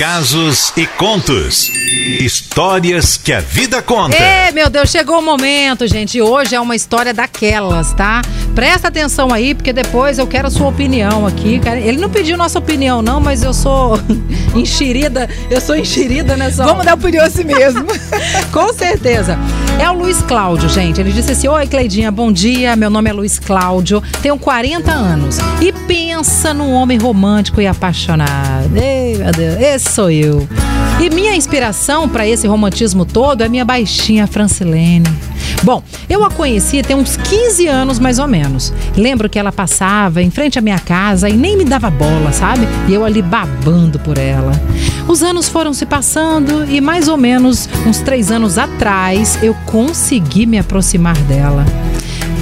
casos e contos. Histórias que a vida conta. É, meu Deus, chegou o momento, gente. Hoje é uma história daquelas, tá? Presta atenção aí, porque depois eu quero a sua opinião aqui. Ele não pediu nossa opinião, não, mas eu sou enxerida, eu sou enxerida nessa. Vamos dar opinião a si mesmo. Com certeza. É o Luiz Cláudio, gente. Ele disse assim: Oi, Cleidinha, bom dia. Meu nome é Luiz Cláudio, tenho 40 anos. E pensa num homem romântico e apaixonado. Ei, meu Deus, esse sou eu. E minha inspiração para esse romantismo todo é minha baixinha Francilene. Bom, eu a conheci tem uns 15 anos mais ou menos. Lembro que ela passava em frente à minha casa e nem me dava bola, sabe? E eu ali babando por ela. Os anos foram se passando e mais ou menos uns três anos atrás eu consegui me aproximar dela.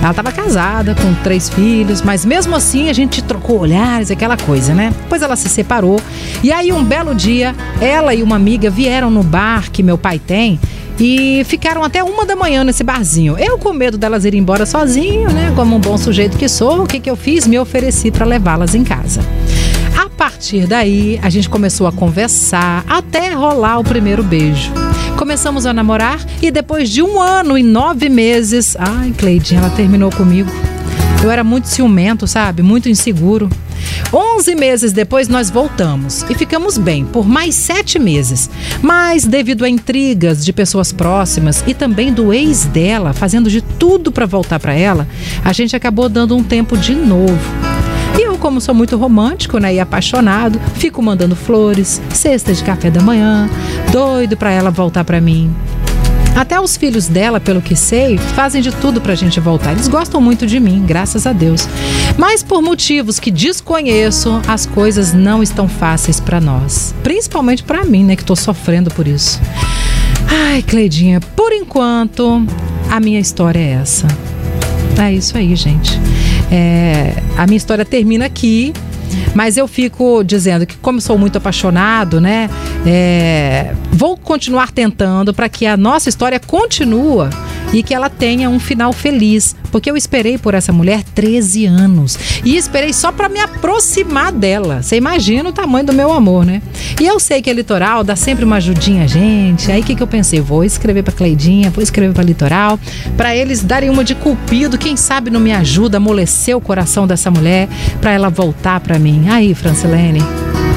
Ela estava casada, com três filhos, mas mesmo assim a gente trocou olhares, aquela coisa, né? Depois ela se separou. E aí, um belo dia, ela e uma amiga vieram no bar que meu pai tem e ficaram até uma da manhã nesse barzinho. Eu, com medo delas irem embora sozinho, né? Como um bom sujeito que sou, o que, que eu fiz? Me ofereci para levá-las em casa. A partir daí, a gente começou a conversar até rolar o primeiro beijo. Começamos a namorar e depois de um ano e nove meses. Ai, Cleidinha, ela terminou comigo. Eu era muito ciumento, sabe? Muito inseguro. Onze meses depois nós voltamos e ficamos bem por mais sete meses. Mas devido a intrigas de pessoas próximas e também do ex dela fazendo de tudo para voltar para ela, a gente acabou dando um tempo de novo. Como sou muito romântico né, e apaixonado, fico mandando flores, cesta de café da manhã, doido para ela voltar para mim. Até os filhos dela, pelo que sei, fazem de tudo pra gente voltar. Eles gostam muito de mim, graças a Deus. Mas por motivos que desconheço, as coisas não estão fáceis para nós. Principalmente para mim, né, que tô sofrendo por isso. Ai, Cleidinha, por enquanto, a minha história é essa. É isso aí, gente. É, a minha história termina aqui. Mas eu fico dizendo que, como sou muito apaixonado, né? É, vou continuar tentando para que a nossa história continue e que ela tenha um final feliz. Porque eu esperei por essa mulher 13 anos. E esperei só para me aproximar dela. Você imagina o tamanho do meu amor, né? E eu sei que a Litoral dá sempre uma ajudinha a gente. Aí o que, que eu pensei? Vou escrever para Cleidinha, vou escrever para Litoral, para eles darem uma de culpido. Quem sabe não me ajuda a amolecer o coração dessa mulher para ela voltar para mim. Aí, Francilene.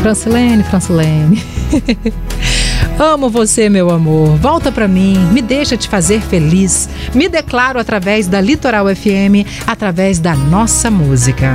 Francilene, Francilene. Amo você, meu amor. Volta para mim, me deixa te fazer feliz. Me declaro através da Litoral FM, através da nossa música.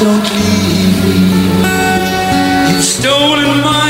Don't leave me. You've stolen my.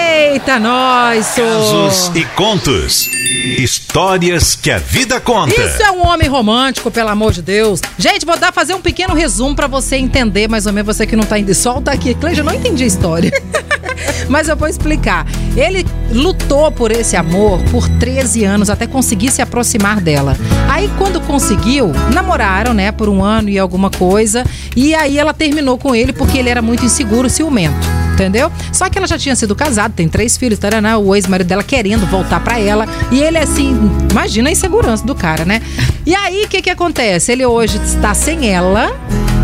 Eita, nós! Casos e contos. Histórias que a vida conta. Isso é um homem romântico, pelo amor de Deus. Gente, vou dar fazer um pequeno resumo pra você entender, mais ou menos você que não tá indo. Solta aqui. Cleide, eu não entendi a história. Mas eu vou explicar. Ele lutou por esse amor por 13 anos até conseguir se aproximar dela. Aí, quando conseguiu, namoraram, né, por um ano e alguma coisa. E aí ela terminou com ele porque ele era muito inseguro, ciumento. Entendeu? Só que ela já tinha sido casada, tem três filhos, taraná, o ex-marido dela querendo voltar pra ela. E ele, assim, imagina a insegurança do cara, né? E aí, o que que acontece? Ele hoje está sem ela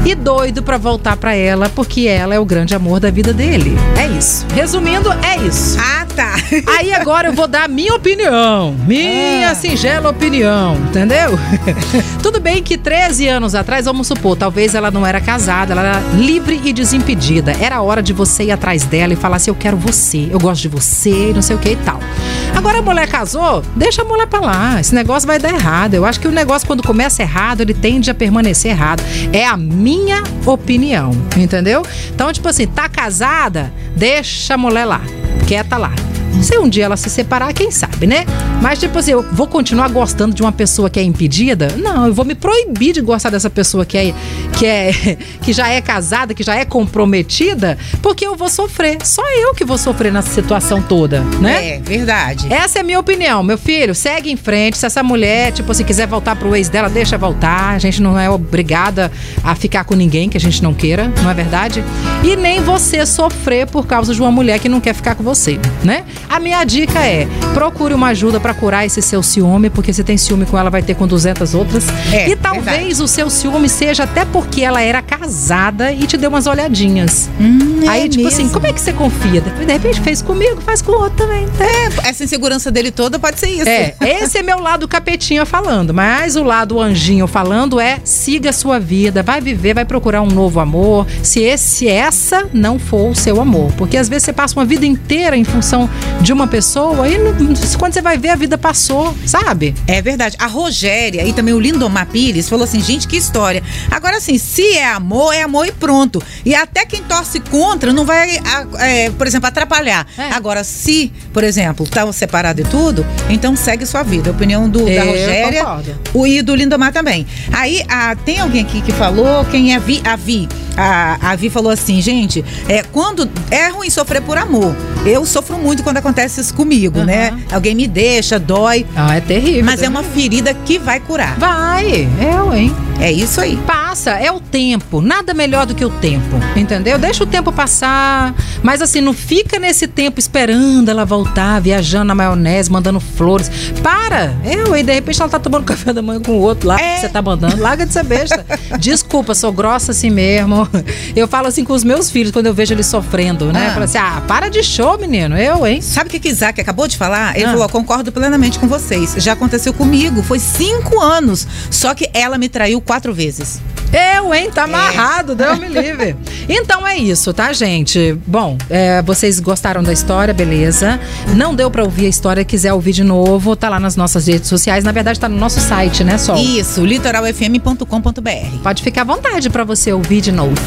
e doido pra voltar pra ela, porque ela é o grande amor da vida dele. É isso. Resumindo, é isso. Ah, tá. Aí agora eu vou dar a minha opinião. Minha Ah. singela opinião, entendeu? Tudo bem que 13 anos atrás, vamos supor, talvez ela não era casada, ela era livre e desimpedida. Era hora de você ir atrás dela e falar assim: eu quero você, eu gosto de você, não sei o que e tal. Agora a mulher casou, deixa a mulher pra lá. Esse negócio vai dar errado. Eu acho que o negócio, quando começa errado, ele tende a permanecer errado. É a minha opinião, entendeu? Então, tipo assim, tá casada, deixa a mulher lá, quieta lá. Se um dia ela se separar, quem sabe, né? Mas, tipo assim, eu vou continuar gostando de uma pessoa que é impedida? Não, eu vou me proibir de gostar dessa pessoa que é, que é que já é casada, que já é comprometida, porque eu vou sofrer. Só eu que vou sofrer nessa situação toda, né? É, verdade. Essa é a minha opinião, meu filho. Segue em frente. Se essa mulher, tipo, se quiser voltar pro ex dela, deixa voltar. A gente não é obrigada a ficar com ninguém que a gente não queira, não é verdade? E nem você sofrer por causa de uma mulher que não quer ficar com você, né? A minha dica é: procure uma ajuda pra curar esse seu ciúme, porque se tem ciúme com ela, vai ter com 200 outras. É, e talvez verdade. o seu ciúme seja até porque ela era casada e te deu umas olhadinhas. Hum, é Aí, tipo assim, mesmo. como é que você confia? De repente fez comigo, faz com o outro também. É, essa insegurança dele toda pode ser isso. É, esse é meu lado capetinha falando, mas o lado anjinho falando é siga a sua vida, vai viver, vai procurar um novo amor, se esse essa não for o seu amor, porque às vezes você passa uma vida inteira em função de uma pessoa e não- quando você vai ver a vida passou, sabe? É verdade. A Rogéria e também o Lindomar Pires falou assim, gente, que história. Agora, assim, se é amor, é amor e pronto. E até quem torce contra não vai, é, por exemplo, atrapalhar. É. Agora, se, por exemplo, tá separado e tudo, então segue sua vida. A opinião do, da Rogéria o, e do Lindomar também. Aí, a- tem alguém aqui que falou, quem é Vi? A Vi. A, a Vi falou assim, gente, é, quando é ruim sofrer por amor. Eu sofro muito quando acontece isso comigo, né? Aham. Alguém me deixa, dói. Ah, é terrível. Mas é uma ferida que vai curar. Vai, eu, hein? É isso aí. Passa, é o tempo. Nada melhor do que o tempo, entendeu? Deixa o tempo passar. Mas assim, não fica nesse tempo esperando ela voltar, viajando na maionese, mandando flores. Para! Eu, e de repente ela tá tomando café da manhã com o outro lá É. que você tá mandando. Larga de ser besta. Desculpa, sou grossa assim mesmo. Eu falo assim com os meus filhos quando eu vejo eles sofrendo, né? Ah. Eu falo assim: ah, para de show, menino. Eu, hein? Sabe o que que Isaac acabou de falar? Ele Ah. falou, concordo plenamente com vocês. Já aconteceu comigo, foi cinco anos. Só que ela me traiu quatro vezes. Eu, hein? Tá amarrado, Deus me livre. Então é isso, tá, gente? Bom, é, vocês gostaram da história, beleza? Não deu pra ouvir a história, quiser ouvir de novo, tá lá nas nossas redes sociais. Na verdade, tá no nosso site, né, Sol? Isso, litoralfm.com.br. Pode ficar à vontade pra você ouvir de novo.